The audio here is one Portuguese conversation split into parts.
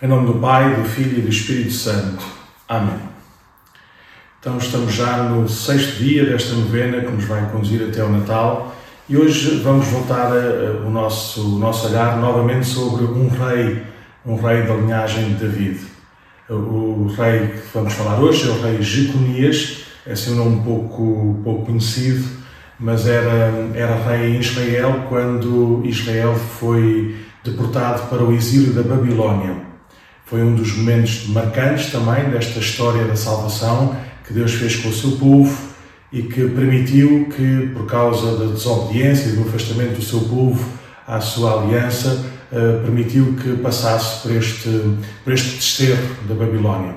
Em nome do Pai, do Filho e do Espírito Santo. Amém. Então estamos já no sexto dia desta novena que nos vai conduzir até o Natal e hoje vamos voltar o, nosso, o nosso olhar novamente sobre um rei, um rei da linhagem de David. O, o rei que vamos falar hoje é o rei Jeconias, é assim um nome pouco, pouco conhecido, mas era, era rei em Israel quando Israel foi deportado para o exílio da Babilónia. Foi um dos momentos marcantes também desta história da salvação que Deus fez com o seu povo e que permitiu que, por causa da desobediência e do afastamento do seu povo à sua aliança, eh, permitiu que passasse por este, por este desterro da Babilónia.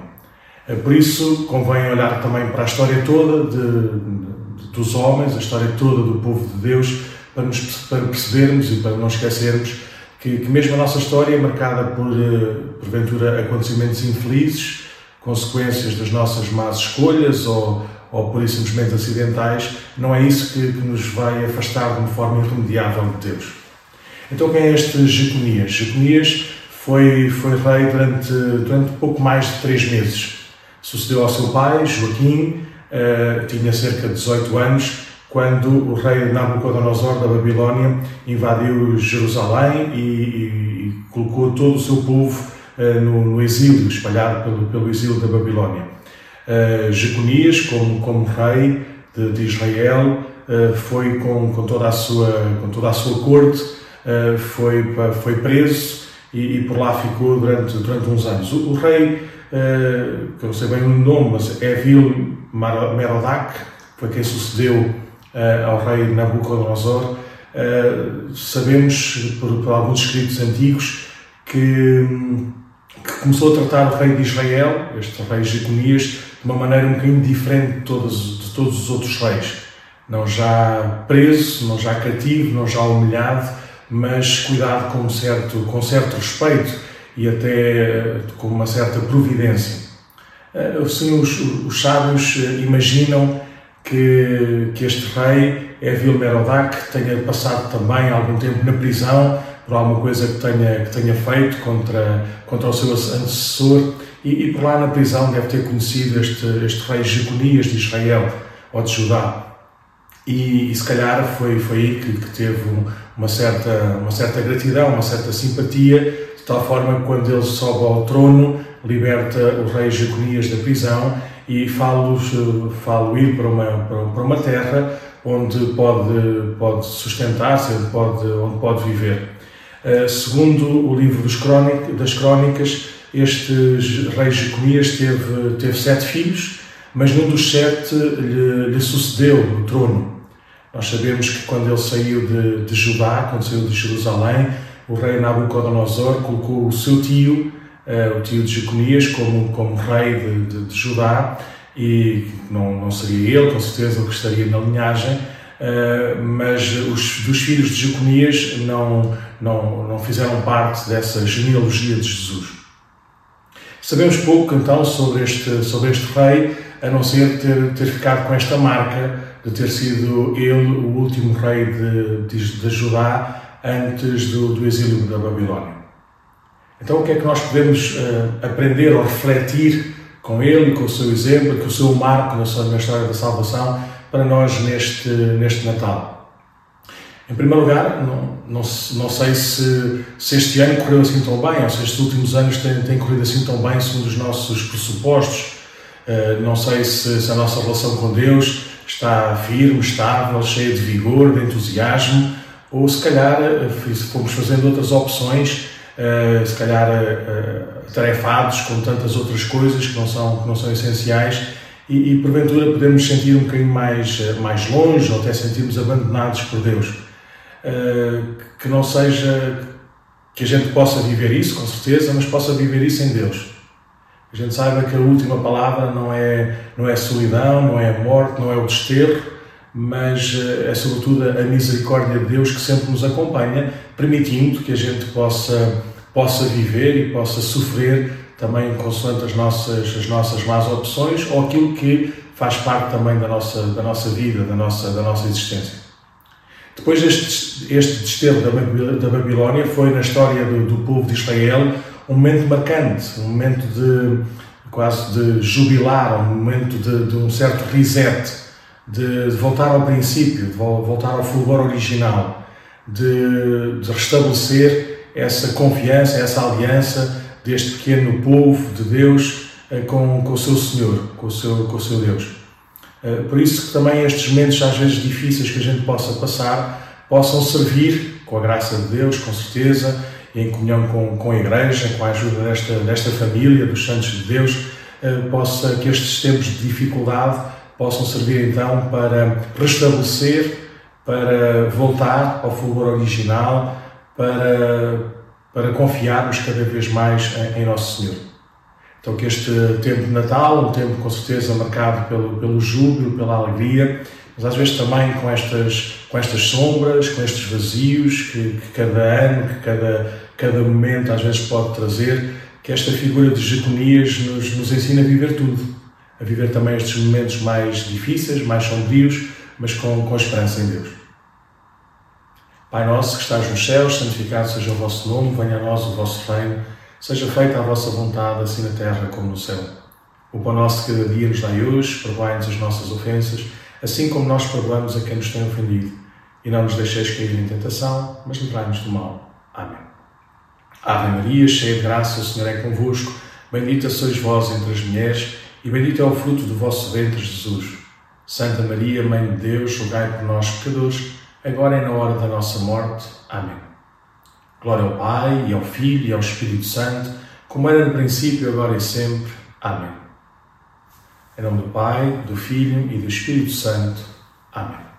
Eh, por isso, convém olhar também para a história toda de, de, dos homens, a história toda do povo de Deus, para, nos, para percebermos e para não esquecermos que, que mesmo a nossa história é marcada por, eh, porventura, acontecimentos infelizes, consequências das nossas más escolhas ou, ou por simplesmente acidentais, não é isso que, que, nos vai afastar de uma forma irremediável de Deus. Então, quem é este Jeconias? Jeconias foi, foi rei durante, durante pouco mais de três meses. Sucedeu ao seu pai, Joaquim, uh, tinha cerca de 18 anos, quando o rei Nabucodonosor da Babilónia invadiu Jerusalém e, e, e colocou todo o seu povo uh, no, no, exílio, espalhado pelo, pelo exílio da Babilónia. Uh, Jeconias, como, como rei de, de Israel, uh, foi com, com, toda a sua, com toda a sua corte, foi, foi preso e, e, por lá ficou durante, durante uns anos. O, o rei, que eu não sei bem o nome, mas é Evil Merodach, foi quem sucedeu ao rei Nabucodonosor, uh, sabemos por, por, alguns escritos antigos que, que, começou a tratar o rei de Israel, este rei Jeconias, de uma maneira um bocadinho diferente de todos, de todos os outros reis. Não já preso, não já cativo, não já humilhado, mas cuidado com um certo, com certo respeito e até com uma certa providência. Assim, os, os sábios imaginam que, que este rei, Evil Merodach, tenha passado também algum tempo na prisão por alguma coisa que tenha, que tenha feito contra, contra o seu antecessor e, e por lá na prisão deve ter conhecido este, este rei Jeconias de Israel ou de Judá. E, e, se calhar foi, foi aí que, que teve uma certa, uma certa gratidão, uma certa simpatia, de tal forma que quando ele sobe ao trono, liberta o rei Jeconias da prisão e falo-os, falo ir para uma, para uma terra onde pode, pode sustentar-se, onde pode, onde pode viver. Uh, segundo o livro das Crónicas, este rei Jeconias teve, teve sete filhos, mas num dos sete lhe, lhe sucedeu no trono. Nós sabemos que quando ele saiu de, de Judá, quando saiu de Jerusalém, o rei Nabucodonosor colocou o seu tio, uh, o tio de Jeconias, como, como rei de, de, de, Judá, e não, não seria ele, com certeza, o que estaria na linhagem, uh, mas os, dos filhos de Jeconias não, não, não fizeram parte dessa genealogia de Jesus. Sabemos pouco, então, sobre este, sobre este rei, a não ser ter, ter ficado com esta marca de ter sido ele o último rei de, de, de Judá antes do, do exílio da Babilónia. Então, o que é que nós podemos uh, aprender ou refletir com ele com o seu exemplo, com o seu marco na, sua, história da salvação para nós neste, neste Natal? Em primeiro lugar, não, não, não sei se, se, este ano correu assim tão bem, ou se estes últimos anos têm, têm corrido assim tão bem segundo os nossos pressupostos. Uh, não sei se, se, a nossa relação com Deus está firme, estável, cheia de vigor, de entusiasmo, ou se calhar uh, fomos fazendo outras opções uh, se calhar uh, atarefados com tantas outras coisas que não são, que não são essenciais e, e porventura podemos sentir um bocadinho mais, mais longe ou até sentirmos abandonados por Deus. Uh, que não seja que a gente possa viver isso, com certeza, mas possa viver isso em Deus. A gente saiba que a última palavra não é, não é solidão, não é morte, não é o desterro, mas eh, é sobretudo a misericórdia de Deus que sempre nos acompanha, permitindo que a gente possa, possa viver e possa sofrer também consoante as nossas, as nossas más opções ou aquilo que faz parte também da nossa, da nossa vida, da nossa, da nossa existência. Depois este, este desterro da Babilónia foi na história do, do povo de Israel um momento marcante, um momento de quase de jubilar, um momento de, de um certo reset, de, de, voltar ao princípio, de voltar ao fulgor original, de, de restabelecer essa confiança, essa aliança deste pequeno povo de Deus eh, com, com o seu Senhor, com o seu, com o seu Deus. Eh, por isso que também estes momentos, às vezes difíceis que a gente possa passar, possam servir, com a graça de Deus, com certeza, em comunhão com, com a Igreja, com a ajuda desta, desta família, dos santos de Deus, eh, possa, que estes tempos de dificuldade possam servir então para restabelecer, para voltar ao fulgor original, para, para confiarmos cada vez mais em, em Nosso Senhor. Então, que este tempo de Natal, um tempo com certeza marcado pelo, pelo júbilo, pela alegria, mas às vezes também com estas, com estas sombras, com estes vazios que, que cada ano, que cada, cada momento às vezes pode trazer, que esta figura de Jeconias nos, nos ensina a viver tudo, a viver também estes momentos mais difíceis, mais sombrios, mas com, com esperança em Deus. Pai nosso que estás nos céus, santificado seja o vosso nome, venha a nós o vosso reino, seja feita a vossa vontade, assim na terra como no céu. O pão nosso cada dia nos dai hoje, perdoai-nos as nossas ofensas, assim como nós perdoamos a quem nos tem ofendido. E não nos deixeis cair em tentação, mas livrai-nos do mal. Amém. Ave Maria, cheia de graça, o Senhor é convosco. Bendita sois vós entre as mulheres, e bendito é o fruto do vosso ventre, Jesus. Santa Maria, Mãe de Deus, rogai por nós, pecadores, agora e na hora da nossa morte. Amém. Glória ao Pai, e ao Filho, e ao Espírito Santo, como era no princípio, agora e sempre. Amém. Em nome do Pai, do Filho e do Espírito Santo. Amém.